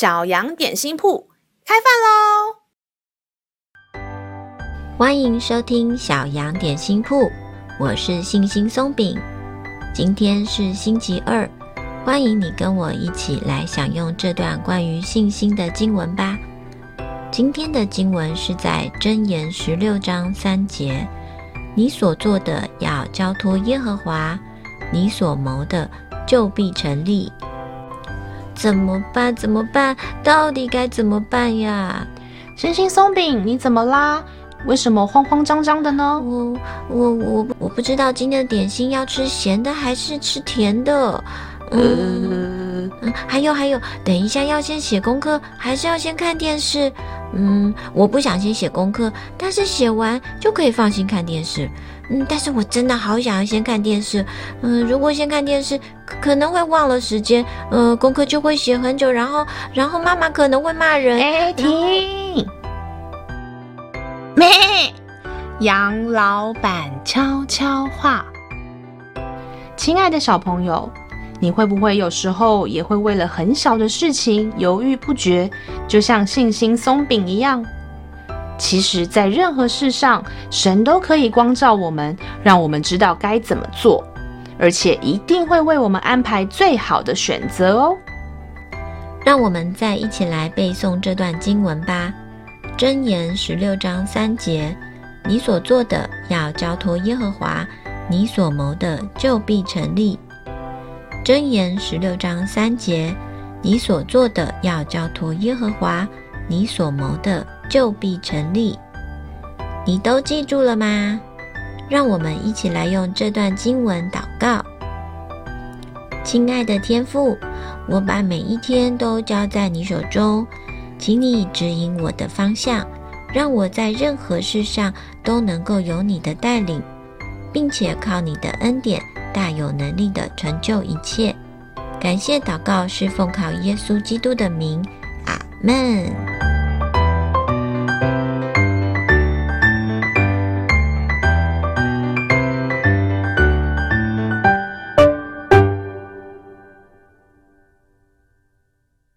小羊点心铺开饭喽！欢迎收听小羊点心铺，我是信心松饼。今天是星期二，欢迎你跟我一起来享用这段关于信心的经文吧。今天的经文是在箴言十六章三节：“你所做的要交托耶和华，你所谋的就必成立。”怎么办？怎么办？到底该怎么办呀？星星松饼，你怎么啦？为什么慌慌张张的呢？我我我我不知道今天的点心要吃咸的还是吃甜的。嗯，嗯，还有还有，等一下要先写功课还是要先看电视？嗯，我不想先写功课，但是写完就可以放心看电视。嗯，但是我真的好想要先看电视。嗯，如果先看电视，可能会忘了时间。呃，功课就会写很久，然后，然后妈妈可能会骂人。哎，停！咩？杨老板悄悄话。亲爱的小朋友，你会不会有时候也会为了很小的事情犹豫不决，就像信心松饼一样？其实，在任何事上，神都可以光照我们，让我们知道该怎么做，而且一定会为我们安排最好的选择哦。让我们再一起来背诵这段经文吧，《箴言》十六章三节：“你所做的要交托耶和华，你所谋的就必成立。”《箴言》十六章三节：“你所做的要交托耶和华，你所谋的。”就必成立，你都记住了吗？让我们一起来用这段经文祷告。亲爱的天父，我把每一天都交在你手中，请你指引我的方向，让我在任何事上都能够有你的带领，并且靠你的恩典，大有能力的成就一切。感谢祷告是奉靠耶稣基督的名，阿门。